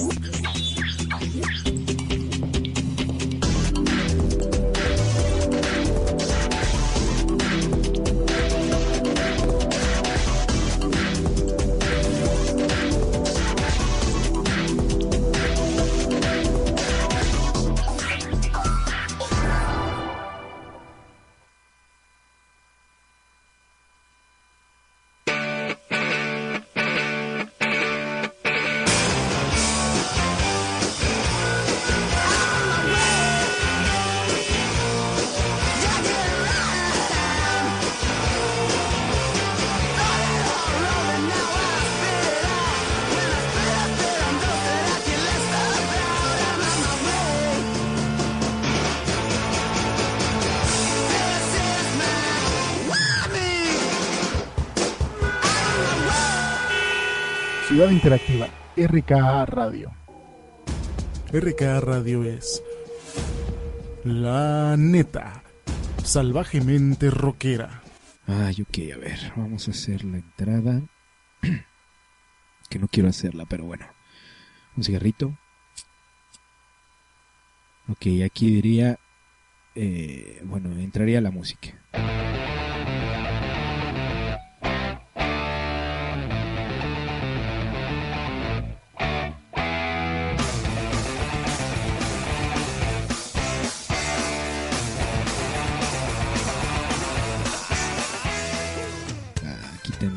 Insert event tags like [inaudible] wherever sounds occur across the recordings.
Oh, Interactiva, RKA Radio. RKA Radio es la neta, salvajemente rockera. Ay, ok, a ver, vamos a hacer la entrada. [clears throat] que no quiero hacerla, pero bueno. Un cigarrito. Ok, aquí diría... eh, bueno, entraría la música.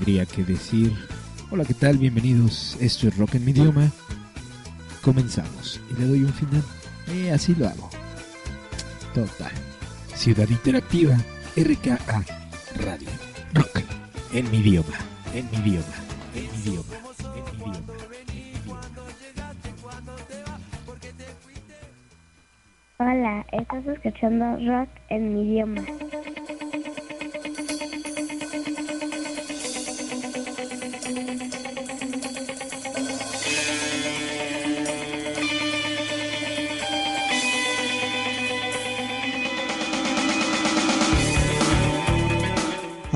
Tendría que decir, hola, ¿qué tal? Bienvenidos, esto es Rock en mi idioma. Comenzamos y le doy un final. Eh, así lo hago. Total. Ciudad Interactiva, RKA Radio. Rock en mi idioma, en mi idioma, en mi idioma, en mi idioma. Hola, estás escuchando rock en mi idioma.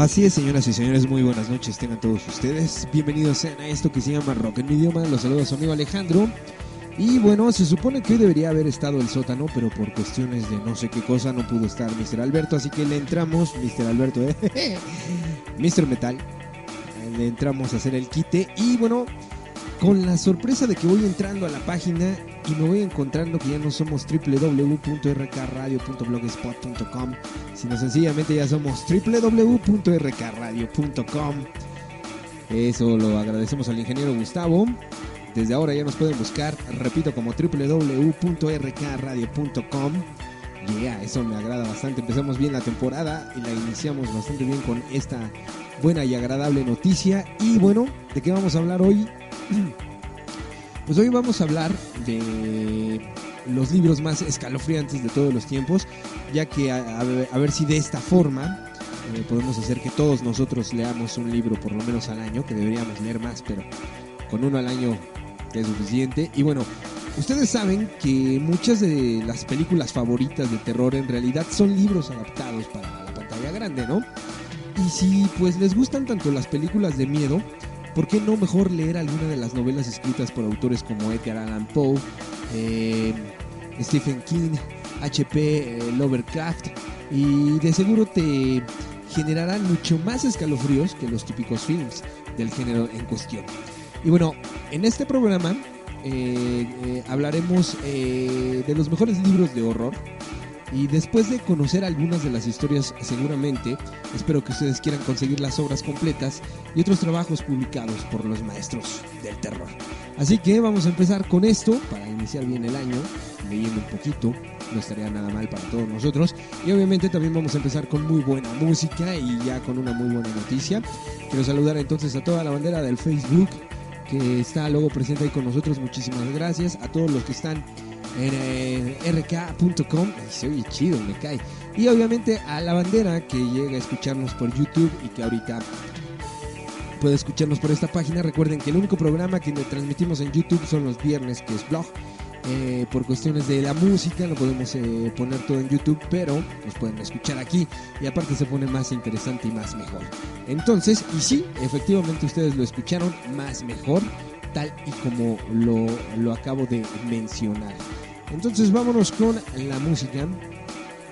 Así es, señoras y señores, muy buenas noches, tengan todos ustedes. Bienvenidos sean a esto que se llama Rock en mi idioma. Los saluda su amigo Alejandro. Y bueno, se supone que hoy debería haber estado el sótano, pero por cuestiones de no sé qué cosa no pudo estar Mr. Alberto, así que le entramos, Mr. Alberto, [laughs] ¿eh? Mr. Metal, le entramos a hacer el quite. Y bueno, con la sorpresa de que voy entrando a la página y me voy encontrando que ya no somos www.rkradio.blogspot.com, sino sencillamente ya somos www.rkradio.com. Eso lo agradecemos al ingeniero Gustavo. Desde ahora ya nos pueden buscar, repito, como www.rkradio.com. Yeah, eso me agrada bastante. Empezamos bien la temporada y la iniciamos bastante bien con esta buena y agradable noticia. Y bueno, ¿de qué vamos a hablar hoy? [clears throat] Pues hoy vamos a hablar de los libros más escalofriantes de todos los tiempos, ya que a, a a ver si de esta forma eh, podemos hacer que todos nosotros leamos un libro por lo menos al año, que deberíamos leer más, pero con uno al año es suficiente. Y bueno, ustedes saben que muchas de las películas favoritas de terror en realidad son libros adaptados para la pantalla grande, ¿no? Y si pues les gustan tanto las películas de miedo, ¿por qué no mejor leer alguna de las novelas escritas por autores como Edgar Allan Poe, eh, Stephen King, H.P. eh, Lovecraft? Y de seguro te generarán mucho más escalofríos que los típicos films del género en cuestión. Y bueno, en este programa eh, hablaremos de los mejores libros de horror. Y después de conocer algunas de las historias, seguramente, espero que ustedes quieran conseguir las obras completas y otros trabajos publicados por los maestros del terror. Así que vamos a empezar con esto para iniciar bien el año, leyendo un poquito, no estaría nada mal para todos nosotros. Y obviamente también vamos a empezar con muy buena música y ya con una muy buena noticia. Quiero saludar entonces a toda la bandera del Facebook que está luego presente ahí con nosotros. Muchísimas gracias a todos los que están en, en rk.com. Se oye chido, me cae. Y obviamente a la bandera que llega a escucharnos por YouTube y que ahorita puede escucharnos por esta página. Recuerden que el único programa que transmitimos en YouTube son los viernes, que es blog. Eh, por cuestiones de la música, no podemos eh, poner todo en YouTube, pero nos pueden escuchar aquí y aparte se pone más interesante y más mejor. Entonces, y sí, efectivamente ustedes lo escucharon más mejor, tal y como lo, lo acabo de mencionar. Entonces vámonos con la música.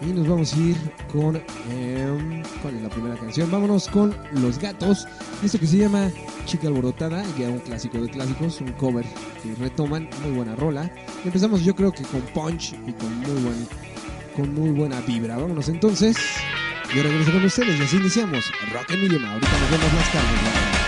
Y nos vamos a ir con... Eh, ¿Cuál es la primera canción? Vámonos con Los Gatos. Esto que se llama Chica Alborotada, ya un clásico de clásicos, un cover que retoman, muy buena rola. Empezamos yo creo que con punch y con muy, buen, con muy buena vibra. Vámonos entonces. Yo regreso con ustedes y así iniciamos Rock and Millionaire. Ahorita nos vemos más tarde.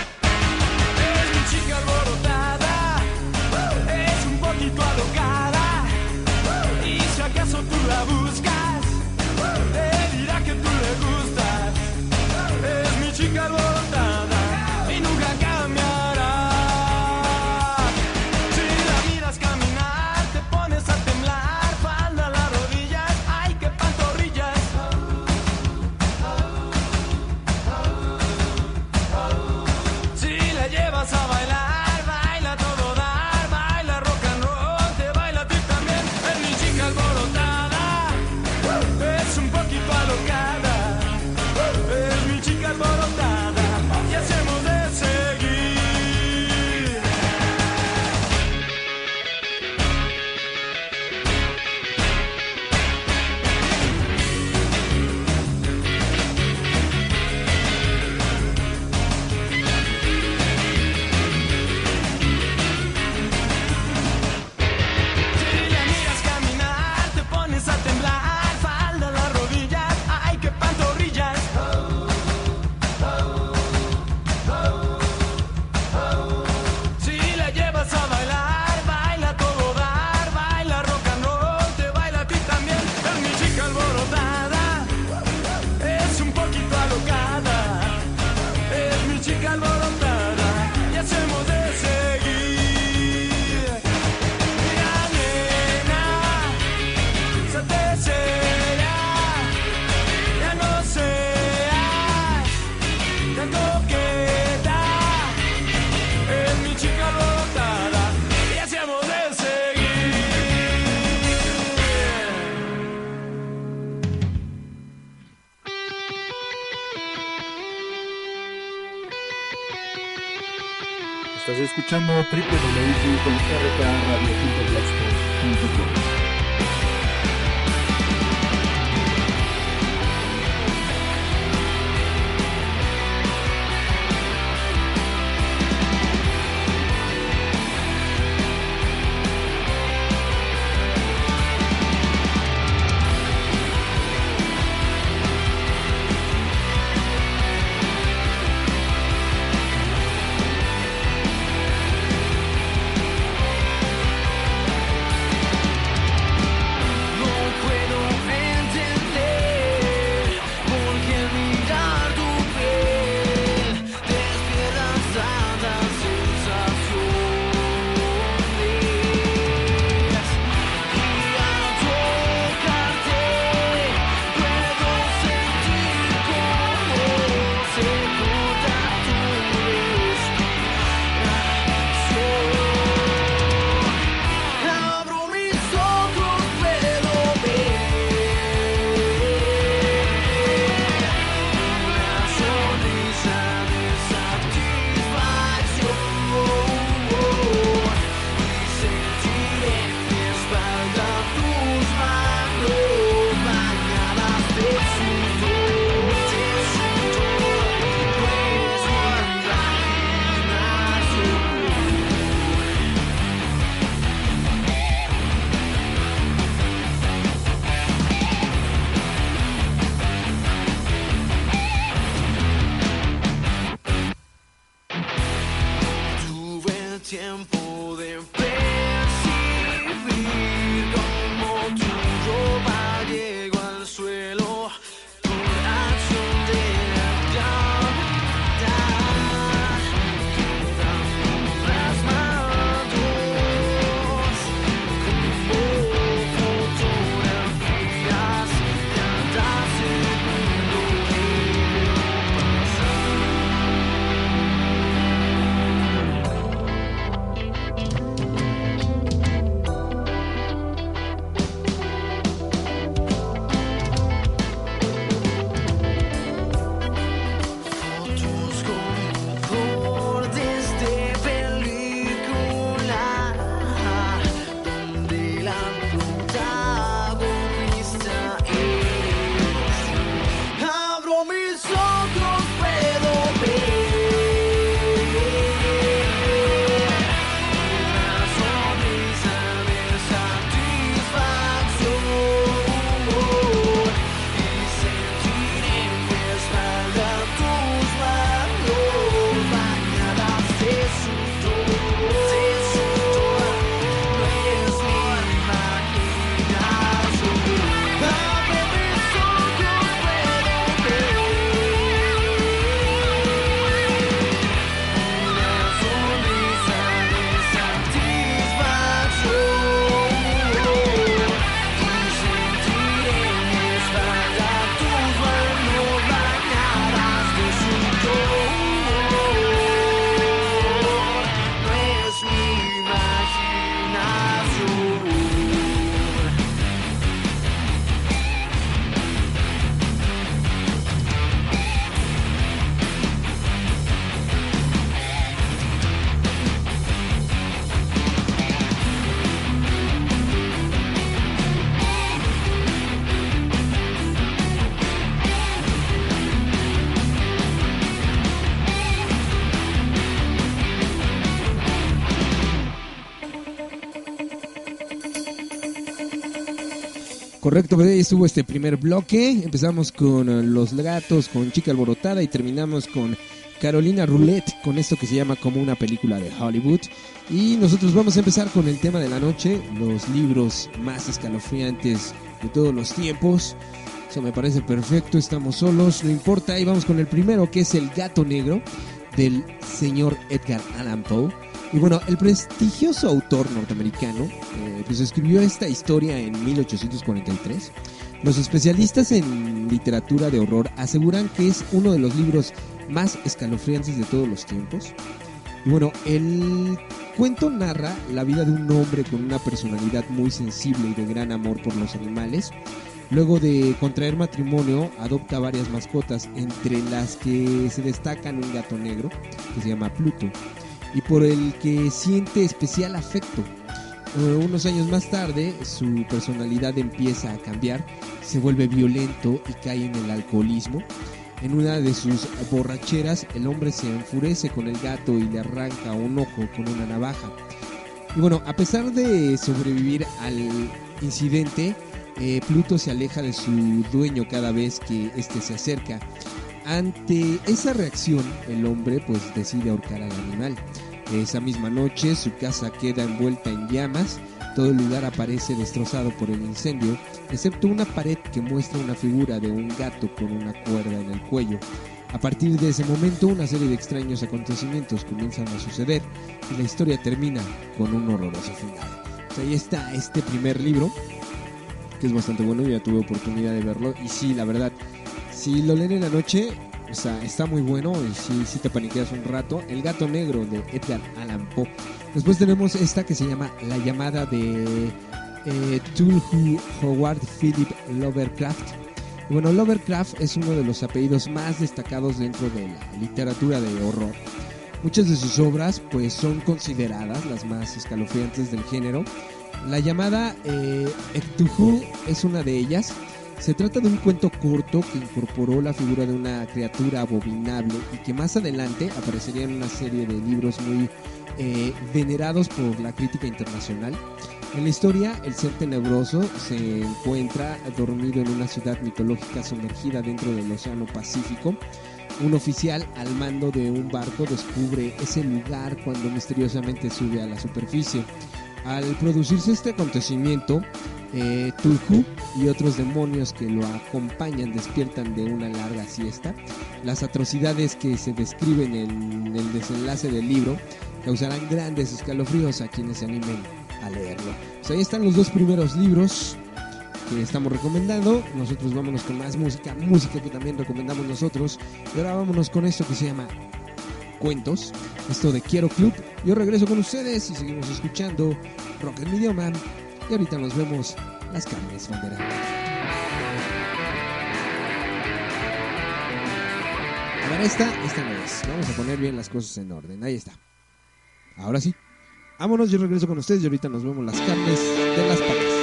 escuchando www.rkrradio.blogspot.com. Correcto, pues estuvo este primer bloque. Empezamos con eh, Los Gatos, con Chica Alborotada y terminamos con Carolina Roulette, con esto que se llama como una película de Hollywood. Y nosotros vamos a empezar con el tema de la noche, los libros más escalofriantes de todos los tiempos. Eso me parece perfecto, estamos solos, no importa. Y vamos con el primero, que es El Gato Negro, del señor Edgar Allan Poe. Y bueno, el prestigioso autor norteamericano eh, pues escribió esta historia en 1843. Los especialistas en literatura de horror aseguran que es uno de los libros más escalofriantes de todos los tiempos. Y bueno, el cuento narra la vida de un hombre con una personalidad muy sensible y de gran amor por los animales. Luego de contraer matrimonio, adopta varias mascotas, entre las que se destacan un gato negro, que se llama Pluto, y por el que siente especial afecto. Eh, unos años más tarde, su personalidad empieza a cambiar, se vuelve violento y cae en el alcoholismo. En una de sus borracheras, el hombre se enfurece con el gato y le arranca un ojo con una navaja. Y bueno, a pesar de sobrevivir al incidente, eh, Pluto se aleja de su dueño cada vez que éste se acerca. Ante esa reacción, el hombre pues decide ahorcar al animal. Esa misma noche su casa queda envuelta en llamas, todo el lugar aparece destrozado por el incendio, excepto una pared que muestra una figura de un gato con una cuerda en el cuello. A partir de ese momento una serie de extraños acontecimientos comienzan a suceder y la historia termina con un horroroso final. Pues ahí está este primer libro, que es bastante bueno, ya tuve oportunidad de verlo y sí, la verdad, si lo leen en la noche, sea, está muy bueno y sí, sí te paniqueas un rato. El gato negro de Edgar Allan Poe. Después tenemos esta que se llama La llamada de eh, Tulhu Howard Philip Lovecraft. Bueno, Lovecraft es uno de los apellidos más destacados dentro de la literatura de horror. Muchas de sus obras pues son consideradas las más escalofriantes del género. La llamada eh, Cthulhu es una de ellas. Se trata de un cuento corto que incorporó la figura de una criatura abominable y que más adelante aparecería en una serie de libros muy eh, venerados por la crítica internacional. En la historia, el ser tenebroso se encuentra dormido en una ciudad mitológica sumergida dentro del Océano Pacífico. Un oficial al mando de un barco descubre ese lugar cuando misteriosamente sube a la superficie. Al producirse este acontecimiento, eh, y otros demonios que lo acompañan despiertan de una larga siesta. Las atrocidades que se describen en el desenlace del libro causarán grandes escalofríos a quienes se animen a leerlo. Pues ahí están los dos primeros libros que estamos recomendando. Nosotros vámonos con más música, música que también recomendamos nosotros. Y ahora vámonos con esto que se llama Cuentos, esto de Quiero Club. Yo regreso con ustedes y seguimos escuchando Rock en mi idioma. Y ahorita nos vemos las carnes bandera. A ver, esta, esta no es. Vamos a poner bien las cosas en orden. Ahí está. Ahora sí. Vámonos, yo regreso con ustedes y ahorita nos vemos las carnes de las patas.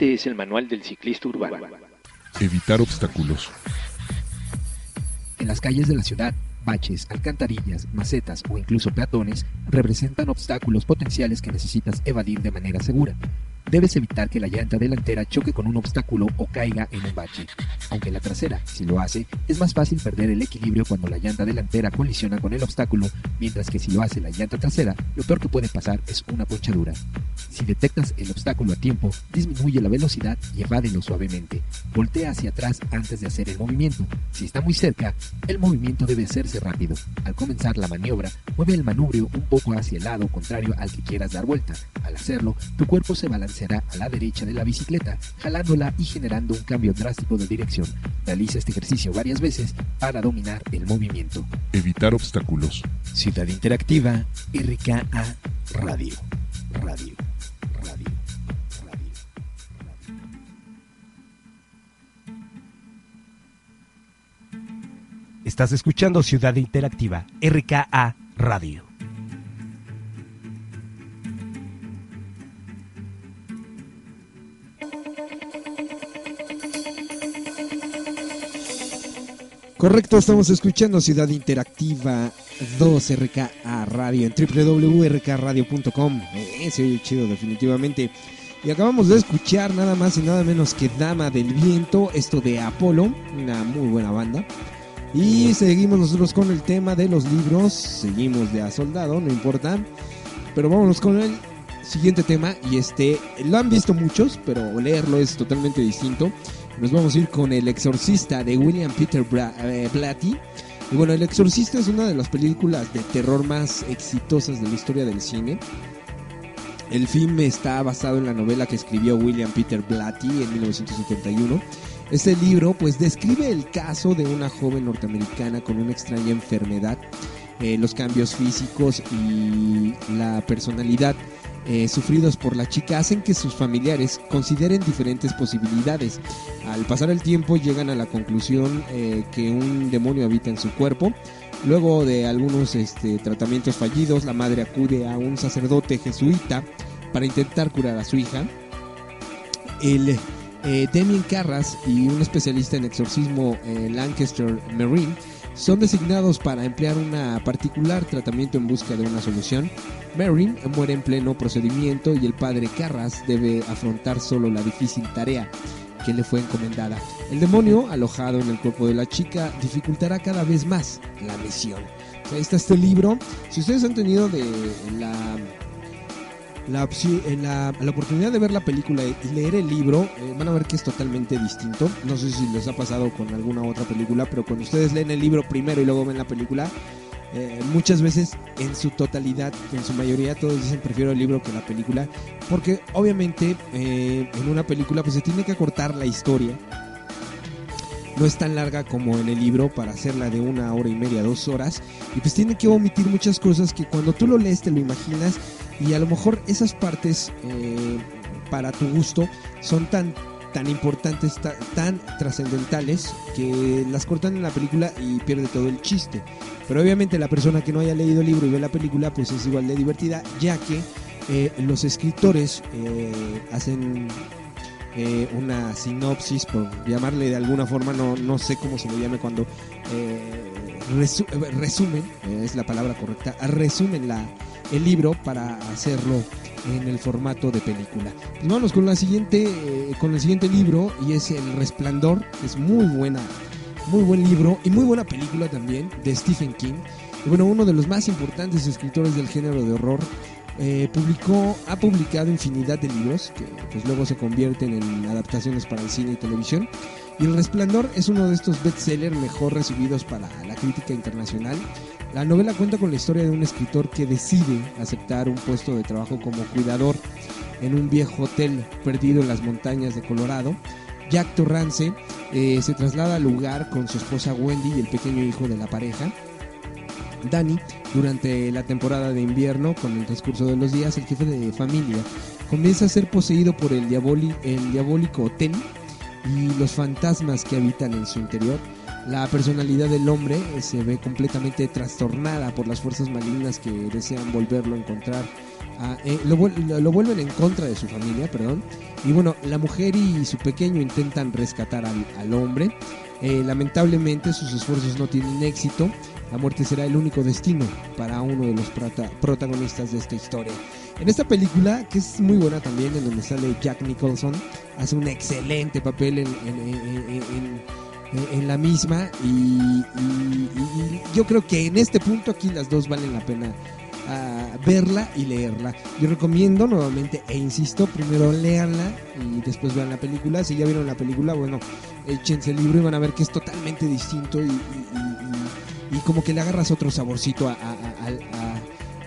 Este es el manual del ciclista urbano. Evitar obstáculos. En las calles de la ciudad, baches, alcantarillas, macetas o incluso peatones representan obstáculos potenciales que necesitas evadir de manera segura. Debes evitar que la llanta delantera choque con un obstáculo o caiga en un bache. Aunque la trasera, si lo hace, es más fácil perder el equilibrio cuando la llanta delantera colisiona con el obstáculo, mientras que si lo hace la llanta trasera, lo peor que puede pasar es una ponchadura. Si detectas el obstáculo a tiempo, disminuye la velocidad y evádelo suavemente. Voltea hacia atrás antes de hacer el movimiento. Si está muy cerca, el movimiento debe hacerse rápido. Al comenzar la maniobra, mueve el manubrio un poco hacia el lado contrario al que quieras dar vuelta. Al hacerlo, tu cuerpo se balanceará a la derecha de la bicicleta, jalándola y generando un cambio drástico de dirección. Realiza este ejercicio varias veces para dominar el movimiento. Evitar obstáculos. Ciudad Interactiva, RKA Radio. Radio. Radio. Radio. Estás escuchando Ciudad Interactiva, RKA Radio. Correcto, estamos escuchando Ciudad Interactiva 2RKA Radio en www.rkradio.com. Eh, se oye chido, definitivamente. Y acabamos de escuchar nada más y nada menos que Dama del Viento, esto de Apolo, una muy buena banda. Y seguimos nosotros con el tema de los libros, seguimos de a soldado, no importa. Pero vámonos con el siguiente tema y este lo han visto muchos, pero leerlo es totalmente distinto. Nos vamos a ir con El Exorcista de William Peter eh, Blatty. Y bueno, El Exorcista es una de las películas de terror más exitosas de la historia del cine. El film está basado en la novela que escribió William Peter Blatty en 1971. Este libro pues describe el caso de una joven norteamericana con una extraña enfermedad, eh, los cambios físicos y la personalidad eh, sufridos por la chica hacen que sus familiares consideren diferentes posibilidades. Al pasar el tiempo llegan a la conclusión eh, que un demonio habita en su cuerpo. Luego de algunos este, tratamientos fallidos, la madre acude a un sacerdote jesuita para intentar curar a su hija. El eh, Damien Carras y un especialista en exorcismo, Lancaster Marine, son designados para emplear un particular tratamiento en busca de una solución. Marin muere en pleno procedimiento y el padre Carras debe afrontar solo la difícil tarea que le fue encomendada. El demonio, alojado en el cuerpo de la chica, dificultará cada vez más la misión. Ahí está este libro. Si ustedes han tenido de la la, la, la oportunidad de ver la película y leer el libro, eh, van a ver que es totalmente distinto. No sé si les ha pasado con alguna otra película, pero cuando ustedes leen el libro primero y luego ven la película, eh, muchas veces en su totalidad, en su mayoría, todos dicen prefiero el libro que la película, porque obviamente eh, en una película pues se tiene que acortar la historia. No es tan larga como en el libro para hacerla de una hora y media, dos horas. Y pues tiene que omitir muchas cosas que cuando tú lo lees te lo imaginas y a lo mejor esas partes eh, para tu gusto son tan tan importantes, ta- tan trascendentales que las cortan en la película y pierde todo el chiste. Pero obviamente la persona que no haya leído el libro y ve la película pues es igual de divertida ya que eh, los escritores eh, hacen eh, una sinopsis, por llamarle de alguna forma, no, no sé cómo se le llame cuando resu- resumen, es la palabra correcta, resumen la, el libro para hacerlo en el formato de película. Pues vamos con la siguiente, eh, con el siguiente libro y es El Resplandor, es muy buena, muy buen libro y muy buena película también de Stephen King. Y bueno, uno de los más importantes escritores del género de horror eh, publicó, ha publicado infinidad de libros que pues luego se convierten en adaptaciones para el cine y televisión. Y El Resplandor es uno de estos bestsellers mejor recibidos para la crítica internacional. La novela cuenta con la historia de un escritor que decide aceptar un puesto de trabajo como cuidador en un viejo hotel perdido en las montañas de Colorado. Jack Torrance eh, se traslada al lugar con su esposa Wendy y el pequeño hijo de la pareja. Danny, durante la temporada de invierno, con el transcurso de los días, el jefe de familia comienza a ser poseído por el, diaboli- el diabólico hotel y los fantasmas que habitan en su interior. La personalidad del hombre eh, se ve completamente trastornada por las fuerzas malignas que desean volverlo a encontrar. a- eh, lo- lo vuelven en contra de su familia, perdón. Y bueno, la mujer y su pequeño intentan rescatar al, al hombre. Eh, lamentablemente sus esfuerzos no tienen éxito. La muerte será el único destino para uno de los prota- protagonistas de esta historia. En esta película, que es muy buena también, en donde sale Jack Nicholson, hace un excelente papel en, en- en- en- en- en la misma y, y- yo creo que en este punto aquí las dos valen la pena ah, verla y leerla. Yo recomiendo nuevamente e insisto, primero léanla y después vean la película. Si ya vieron la película, bueno, échense el libro y van a ver que es totalmente distinto y, y- como que le agarras otro saborcito a- a-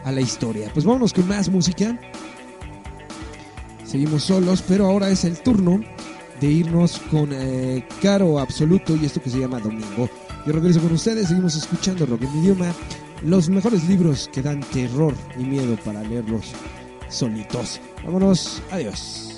a la historia. Pues vámonos con más música. Seguimos solos, pero ahora es el turno de irnos con eh, Caro Absoluto y esto que se llama Domingo. Yo regreso con ustedes, seguimos escuchando rock en mi idioma, los mejores libros que dan terror y miedo para leerlos solitos. Vámonos, adiós.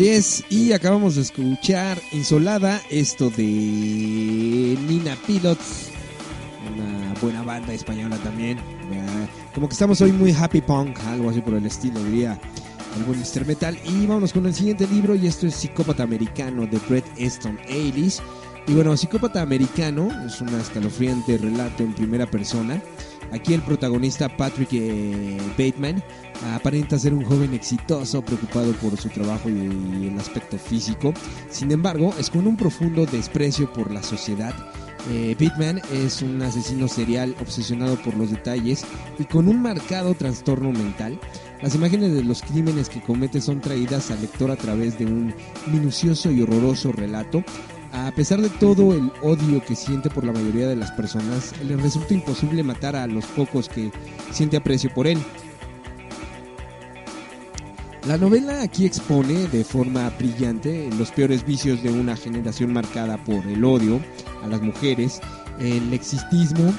Así es, y acabamos de escuchar Insolada, esto de Nina Pilots, una buena banda española también. Como que estamos hoy muy happy punk, algo así por el estilo, diría algún Mr. Metal. Y vámonos con el siguiente libro, y esto es Psicópata Americano de Brett Easton Ellis. Y bueno, Psicópata Americano es un escalofriante relato en primera persona. Aquí el protagonista Patrick eh, Bateman aparenta ser un joven exitoso, preocupado por su trabajo y el aspecto físico. Sin embargo, es con un profundo desprecio por la sociedad. Eh, es un asesino serial obsesionado por los detalles y con un marcado trastorno mental. Las imágenes de los crímenes que comete son traídas al lector a través de un minucioso y horroroso relato. A pesar de todo el odio que siente por la mayoría de las personas, le resulta imposible matar a los pocos que siente aprecio por él. La novela aquí expone de forma brillante los peores vicios de una generación marcada por el odio a las mujeres, el existismo,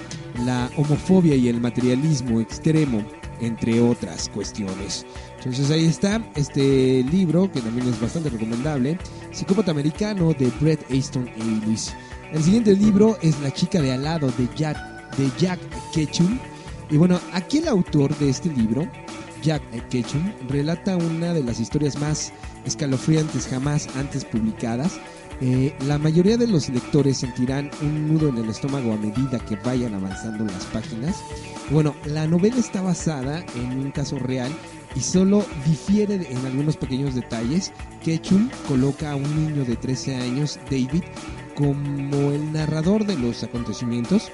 la homofobia y el materialismo extremo, entre otras cuestiones. Entonces ahí está este libro que también es bastante recomendable, Psicópata Americano de Brett Easton Ellis. El siguiente libro es La chica de al lado de Jack, de Jack Ketchum. Y bueno, aquí el autor de este libro, Jack Ketchum, relata una de las historias más escalofriantes jamás antes publicadas. Eh, la mayoría de los lectores sentirán un nudo en el estómago a medida que vayan avanzando las páginas. Bueno, la novela está basada en un caso real y solo difiere en algunos pequeños detalles. Ketchum coloca a un niño de 13 años, David, como el narrador de los acontecimientos.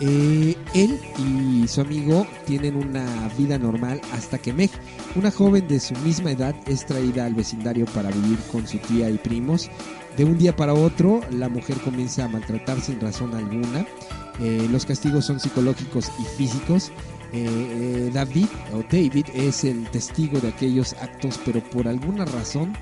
Eh, él y su amigo tienen una vida normal hasta que Meg, una joven de su misma edad, es traída al vecindario para vivir con su tía y primos. De un día para otro, la mujer comienza a maltratar sin razón alguna. Eh, los castigos son psicológicos y físicos. Eh, eh, David o David es el testigo de aquellos actos, pero por alguna razón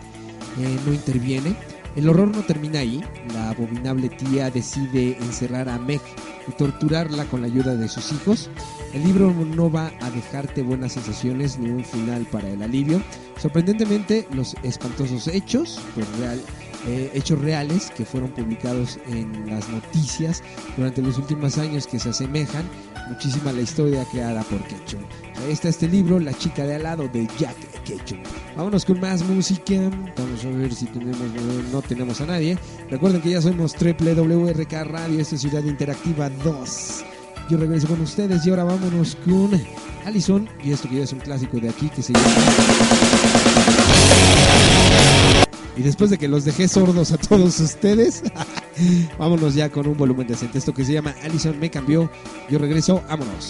no interviene. El horror no termina ahí. La abominable tía decide encerrar a Meg y torturarla con la ayuda de sus hijos. El libro no va a dejarte buenas sensaciones ni un final para el alivio. Sorprendentemente, los espantosos hechos, pues real, eh, hechos reales que fueron publicados en las noticias durante los últimos años que se asemejan muchísimo a la historia creada por Ketchum. Ahí está este libro, La chica de al lado de Jack Ketchum. Vámonos con más música. Vamos a ver si tenemos, no tenemos a nadie. Recuerden que ya somos WRK Radio, esta es Ciudad Interactiva 2. Yo regreso con ustedes y ahora vámonos con Allison y esto que ya es un clásico de aquí que se llama... Y después de que los dejé sordos a todos ustedes, [laughs] vámonos ya con un volumen decente. Esto que se llama Allison me cambió. Yo regreso, vámonos.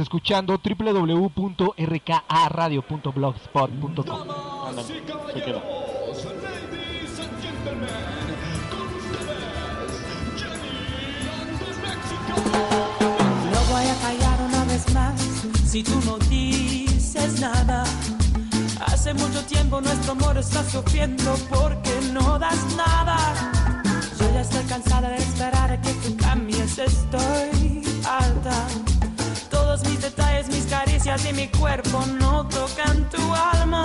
Escuchando www.rkaradio.blogspot.com. Ándale, se queda. No voy a callar una vez más si tú no dices nada. Hace mucho tiempo nuestro amor está sufriendo porque no das nada. Yo ya estoy cansada de y mi cuerpo no tocan tu alma.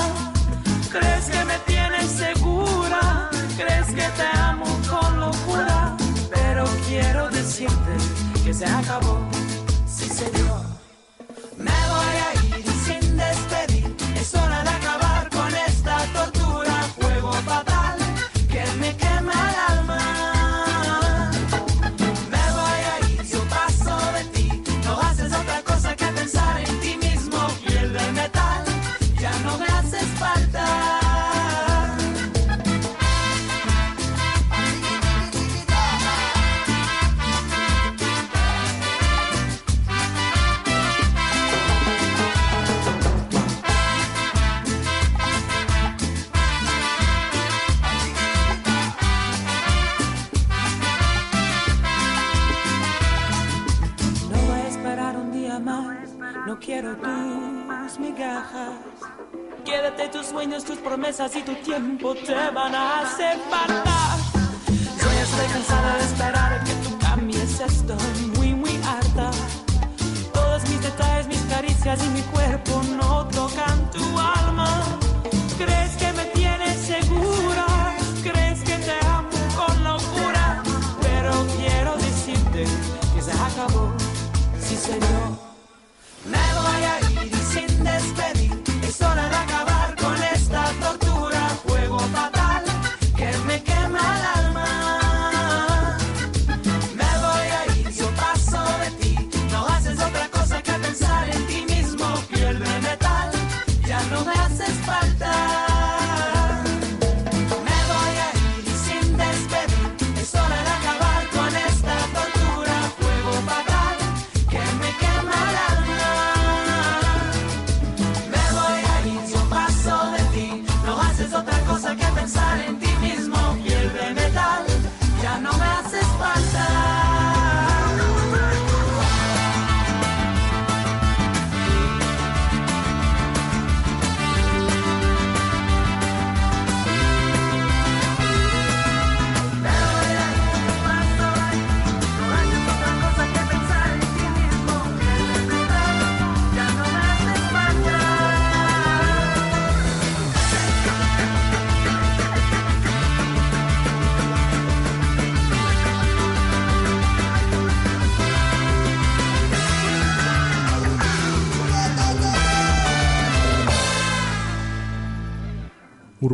¿Crees que me tienes segura? ¿Crees que te amo con locura? Pero quiero decirte que se acabó, sí señor.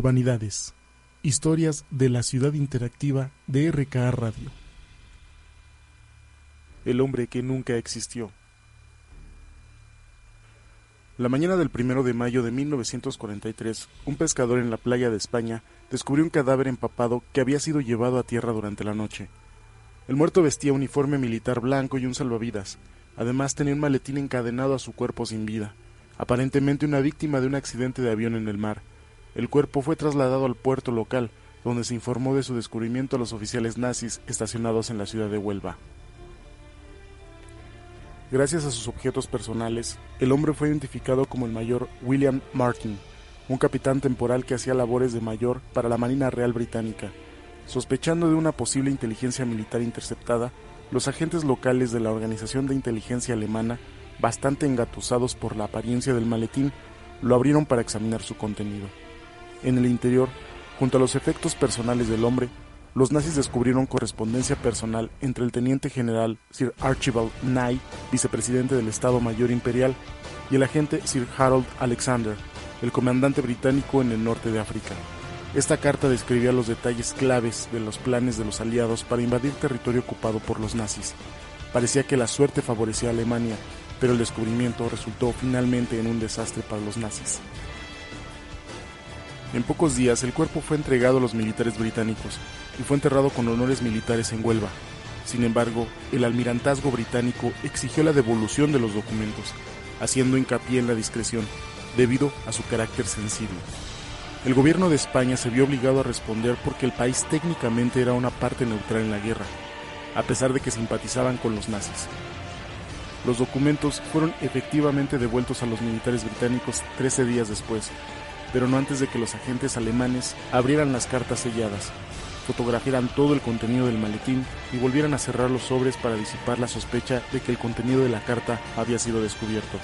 Urbanidades. Historias de la ciudad interactiva de RKA Radio. El hombre que nunca existió. La mañana del primero de mayo de 1943, un pescador en la playa de España descubrió un cadáver empapado que había sido llevado a tierra durante la noche. El muerto vestía uniforme militar blanco y un salvavidas. Además tenía un maletín encadenado a su cuerpo sin vida, aparentemente una víctima de un accidente de avión en el mar. El cuerpo fue trasladado al puerto local, donde se informó de su descubrimiento a los oficiales nazis estacionados en la ciudad de Huelva. Gracias a sus objetos personales, el hombre fue identificado como el mayor William Martin, un capitán temporal que hacía labores de mayor para la Marina Real Británica. Sospechando de una posible inteligencia militar interceptada, los agentes locales de la Organización de Inteligencia Alemana, bastante engatusados por la apariencia del maletín, lo abrieron para examinar su contenido. En el interior, junto a los efectos personales del hombre, los nazis descubrieron correspondencia personal entre el teniente general Sir Archibald Nye, vicepresidente del Estado Mayor Imperial, y el agente Sir Harold Alexander, el comandante británico en el norte de África. Esta carta describía los detalles claves de los planes de los aliados para invadir territorio ocupado por los nazis. Parecía que la suerte favorecía a Alemania, pero el descubrimiento resultó finalmente en un desastre para los nazis. En pocos días el cuerpo fue entregado a los militares británicos y fue enterrado con honores militares en Huelva. Sin embargo, el almirantazgo británico exigió la devolución de los documentos, haciendo hincapié en la discreción, debido a su carácter sensible. El gobierno de España se vio obligado a responder porque el país técnicamente era una parte neutral en la guerra, a pesar de que simpatizaban con los nazis. Los documentos fueron efectivamente devueltos a los militares británicos 13 días después, pero no antes de que los agentes alemanes abrieran las cartas selladas, fotografiaran todo el contenido del maletín y volvieran a cerrar los sobres para disipar la sospecha de que el contenido de la carta había sido descubierto.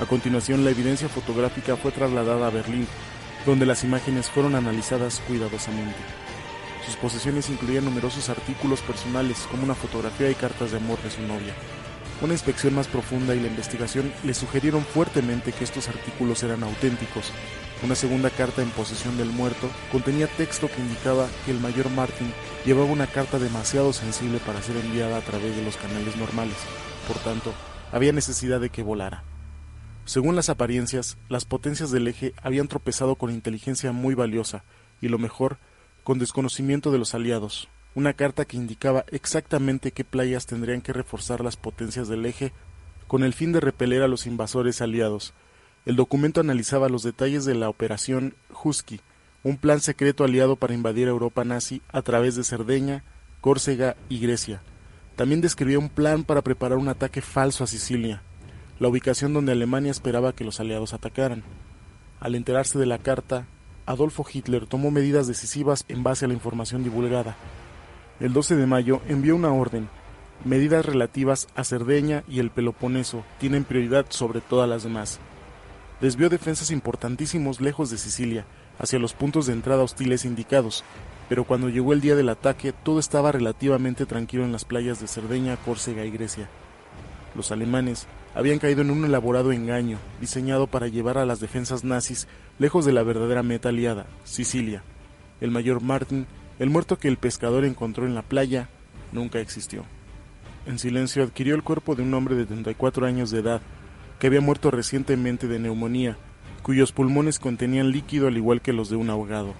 A continuación, la evidencia fotográfica fue trasladada a Berlín, donde las imágenes fueron analizadas cuidadosamente. Sus posesiones incluían numerosos artículos personales, como una fotografía y cartas de amor de su novia. Una inspección más profunda y la investigación le sugirieron fuertemente que estos artículos eran auténticos. Una segunda carta en posesión del muerto contenía texto que indicaba que el mayor Martin llevaba una carta demasiado sensible para ser enviada a través de los canales normales. Por tanto, había necesidad de que volara. Según las apariencias, las potencias del eje habían tropezado con inteligencia muy valiosa, y lo mejor, con desconocimiento de los aliados, una carta que indicaba exactamente qué playas tendrían que reforzar las potencias del eje con el fin de repeler a los invasores aliados. El documento analizaba los detalles de la operación Husky, un plan secreto aliado para invadir Europa nazi a través de Cerdeña, Córcega y Grecia. También describía un plan para preparar un ataque falso a Sicilia, la ubicación donde Alemania esperaba que los aliados atacaran. Al enterarse de la carta, Adolfo Hitler tomó medidas decisivas en base a la información divulgada el 12 de mayo envió una orden. Medidas relativas a Cerdeña y el Peloponeso tienen prioridad sobre todas las demás. Desvió defensas importantísimos lejos de Sicilia, hacia los puntos de entrada hostiles indicados, pero cuando llegó el día del ataque todo estaba relativamente tranquilo en las playas de Cerdeña, Córcega y Grecia. Los alemanes habían caído en un elaborado engaño, diseñado para llevar a las defensas nazis lejos de la verdadera meta aliada, Sicilia. El mayor Martin el muerto que el pescador encontró en la playa nunca existió. En silencio adquirió el cuerpo de un hombre de 34 años de edad, que había muerto recientemente de neumonía, cuyos pulmones contenían líquido al igual que los de un ahogado.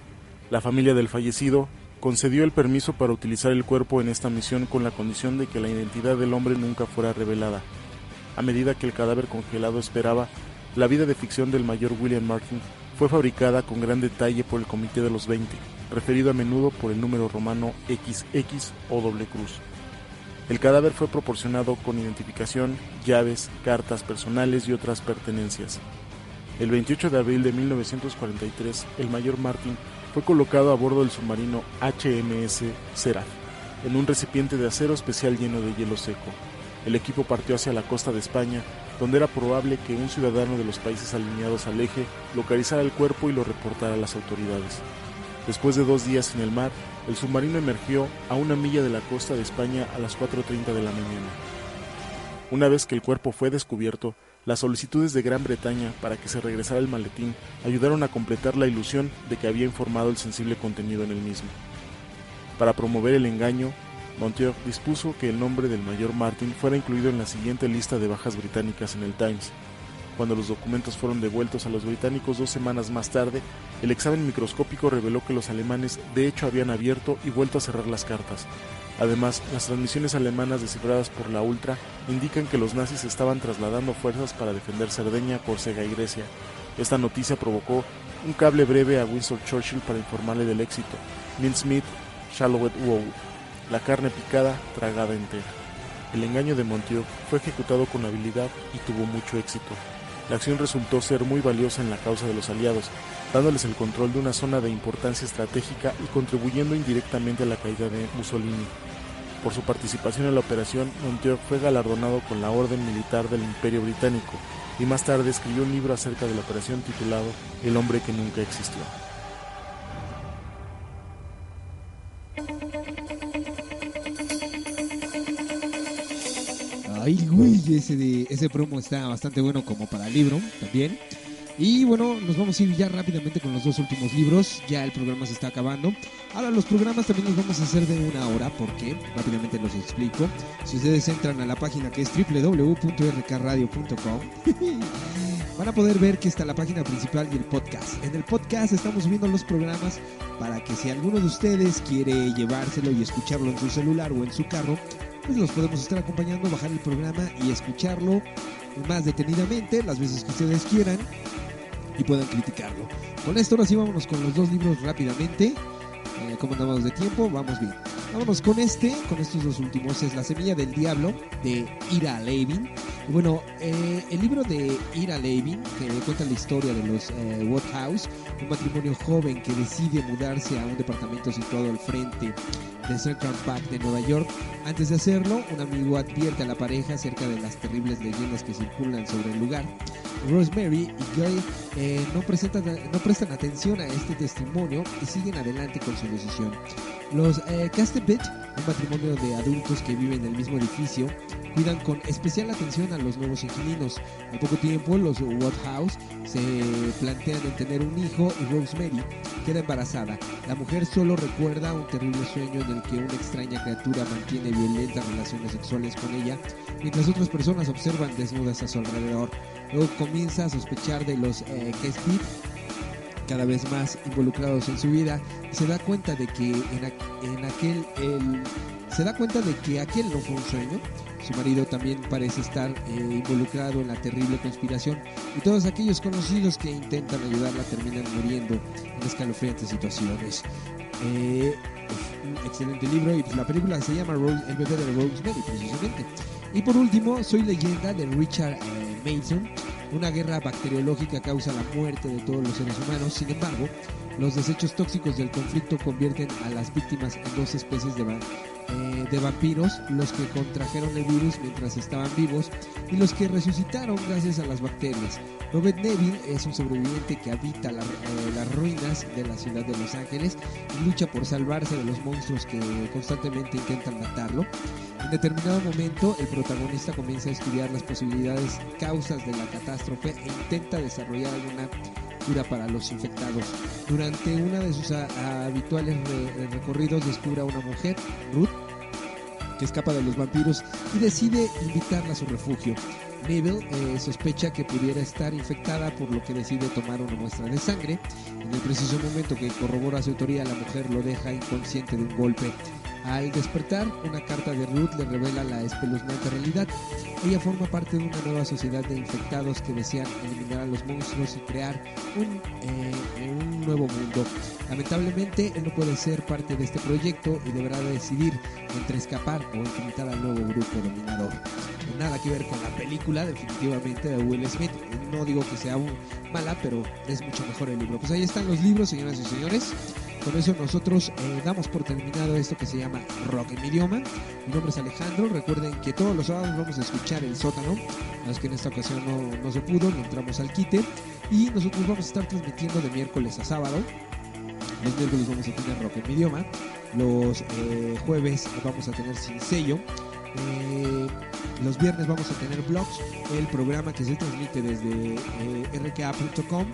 La familia del fallecido concedió el permiso para utilizar el cuerpo en esta misión con la condición de que la identidad del hombre nunca fuera revelada. A medida que el cadáver congelado esperaba, la vida de ficción del mayor William Martin fue fabricada con gran detalle por el Comité de los Veinte, referido a menudo por el número romano XX o doble cruz. El cadáver fue proporcionado con identificación, llaves, cartas personales y otras pertenencias. El 28 de abril de 1943, el mayor Martin fue colocado a bordo del submarino HMS Seraph, en un recipiente de acero especial lleno de hielo seco. El equipo partió hacia la costa de España, donde era probable que un ciudadano de los países alineados al eje localizara el cuerpo y lo reportara a las autoridades. Después de dos días en el mar, el submarino emergió a una milla de la costa de España a las 4.30 de la mañana. Una vez que el cuerpo fue descubierto, las solicitudes de Gran Bretaña para que se regresara el maletín ayudaron a completar la ilusión de que había informado el sensible contenido en el mismo. Para promover el engaño, Montier dispuso que el nombre del mayor Martin fuera incluido en la siguiente lista de bajas británicas en el Times, cuando los documentos fueron devueltos a los británicos dos semanas más tarde, el examen microscópico reveló que los alemanes de hecho habían abierto y vuelto a cerrar las cartas. Además, las transmisiones alemanas descifradas por la Ultra indican que los nazis estaban trasladando fuerzas para defender Cerdeña, Córcega y Grecia. Esta noticia provocó un cable breve a Winston Churchill para informarle del éxito. Smith, Shalowet Wow, la carne picada, tragada entera. El engaño de Montiel fue ejecutado con habilidad y tuvo mucho éxito. La acción resultó ser muy valiosa en la causa de los aliados, dándoles el control de una zona de importancia estratégica y contribuyendo indirectamente a la caída de Mussolini. Por su participación en la operación, Montier fue galardonado con la Orden Militar del Imperio Británico y más tarde escribió un libro acerca de la operación titulado El hombre que nunca existió. Ay, güey, ese, de, ese promo está bastante bueno como para libro también. Y bueno, nos vamos a ir ya rápidamente con los dos últimos libros. Ya el programa se está acabando. Ahora los programas también los vamos a hacer de una hora. ¿Por qué? Rápidamente los explico. Si ustedes entran a la página que es www.rkradio.com [laughs] [laughs] van a poder ver que está la página principal y el podcast. En el podcast estamos subiendo los programas para que si alguno de ustedes quiere llevárselo y escucharlo en su celular o en su carro, pues los podemos estar acompañando, bajar el programa y escucharlo más detenidamente las veces que ustedes quieran y puedan criticarlo. Con esto ahora sí vámonos con los dos libros rápidamente. Eh, ¿Cómo andamos de tiempo? Vamos bien. Vámonos con este, con estos dos últimos. Es La Semilla del Diablo de Ira Levin. Bueno, eh, el libro de Ira Levin, que cuenta la historia de los eh, Woodhouse, un matrimonio joven que decide mudarse a un departamento situado al frente de Central Park de Nueva York. Antes de hacerlo, un amigo advierte a la pareja acerca de las terribles leyendas que circulan sobre el lugar. Rosemary y Guy eh, no, presentan- no prestan atención a este testimonio y siguen adelante con su decisión. Los eh, Castebet, un matrimonio de adultos que viven en el mismo edificio, cuidan con especial atención a los nuevos inquilinos. Al poco tiempo, los Woodhouse se plantean en tener un hijo y Rosemary queda embarazada. La mujer solo recuerda un terrible sueño en el que una extraña criatura mantiene violentas relaciones sexuales con ella, mientras otras personas observan desnudas a su alrededor. Luego comienza a sospechar de los eh, Castebet cada vez más involucrados en su vida se da cuenta de que en, aqu- en aquel el- se da cuenta de que aquel no fue un sueño. Su marido también parece estar eh, involucrado en la terrible conspiración y todos aquellos conocidos que intentan ayudarla terminan muriendo en escalofriantes situaciones. Eh, un excelente libro y pues, la película se llama Rose- El bebé de Rosemary precisamente. Y por último Soy leyenda de Richard eh, Mason una guerra bacteriológica causa la muerte de todos los seres humanos. Sin embargo, los desechos tóxicos del conflicto convierten a las víctimas en dos especies de, eh, de vampiros, los que contrajeron el virus mientras estaban vivos y los que resucitaron gracias a las bacterias. Robert Neville es un sobreviviente que habita eh, las ruinas de la ciudad de Los Ángeles y lucha por salvarse de los monstruos que constantemente intentan matarlo. En determinado momento, el protagonista comienza a estudiar las posibilidades causas de la catástrofe e intenta desarrollar alguna cura para los infectados. Durante una de sus habituales re- recorridos descubre a una mujer, Ruth, que escapa de los vampiros y decide invitarla a su refugio. Neville eh, sospecha que pudiera estar infectada por lo que decide tomar una muestra de sangre. En el preciso momento que corrobora su teoría, la mujer lo deja inconsciente de un golpe. Al despertar, una carta de Ruth le revela la espeluznante realidad. Ella forma parte de una nueva sociedad de infectados que desean eliminar a los monstruos y crear un, eh, un nuevo mundo. Lamentablemente, él no puede ser parte de este proyecto y deberá decidir entre escapar o enfrentar al nuevo grupo dominador. Nada que ver con la película, definitivamente, de Will Smith. No digo que sea mala, pero es mucho mejor el libro. Pues ahí están los libros, señoras y señores. Con eso nosotros eh, damos por terminado esto que se llama Rock en mi idioma. Mi nombre es Alejandro. Recuerden que todos los sábados vamos a escuchar el sótano. Los que en esta ocasión no, no se pudo, no entramos al quite. Y nosotros vamos a estar transmitiendo de miércoles a sábado. Los miércoles vamos a tener Rock en mi idioma. Los eh, jueves vamos a tener Sin Sello. Eh, los viernes vamos a tener blogs, el programa que se transmite desde rka.com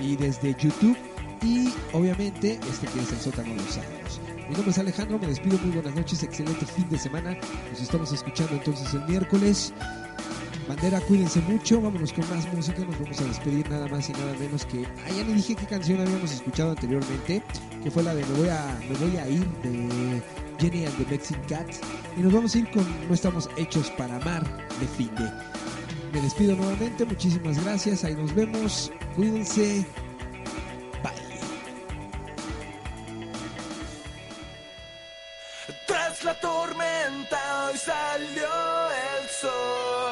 y desde YouTube y obviamente este que es el sótano los sábados. Mi nombre es Alejandro, me despido, muy buenas noches, excelente fin de semana. Nos estamos escuchando entonces el miércoles. Bandera, cuídense mucho, vámonos con más música, nos vamos a despedir nada más y nada menos que... Ah, ya ni dije qué canción habíamos escuchado anteriormente, que fue la de Me voy a, me voy a ir de Jenny and the Mexican Cats. Y nos vamos a ir con No estamos hechos para amar de Finde. Me despido nuevamente, muchísimas gracias, ahí nos vemos, cuídense, la tormenta hoy salió el sol.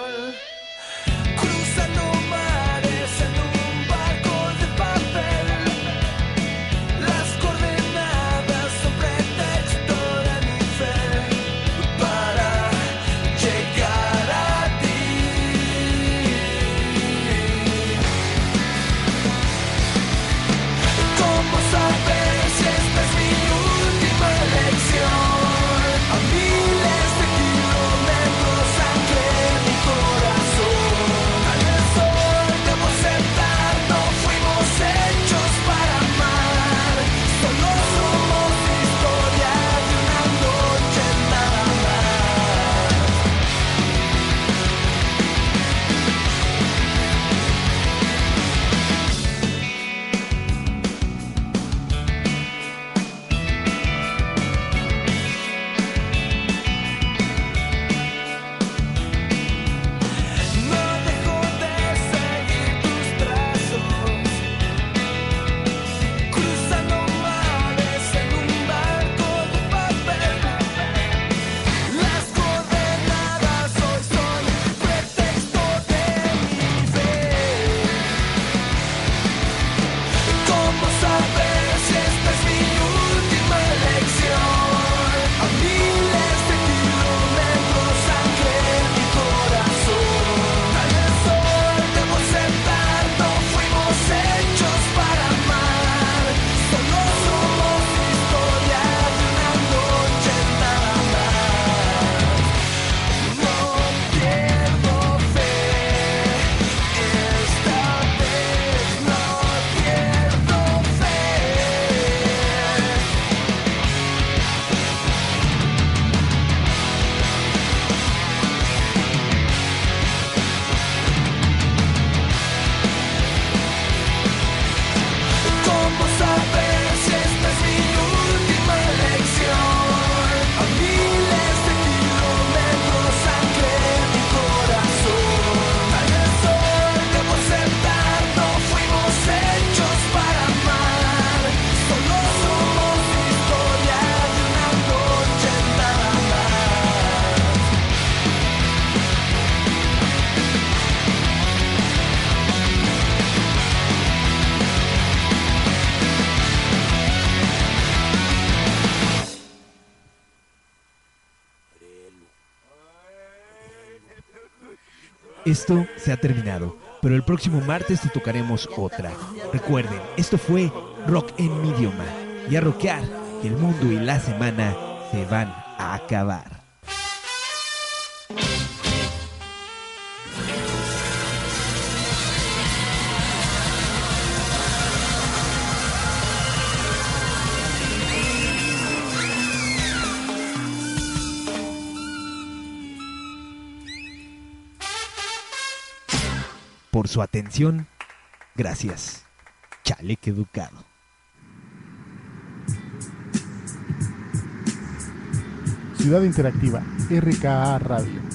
Esto se ha terminado, pero el próximo martes te tocaremos otra. Recuerden, esto fue Rock en mi idioma. Y a rockear, que el mundo y la semana se van a acabar. Por su atención, gracias. Chaleque educado. Ciudad Interactiva, RKA Radio.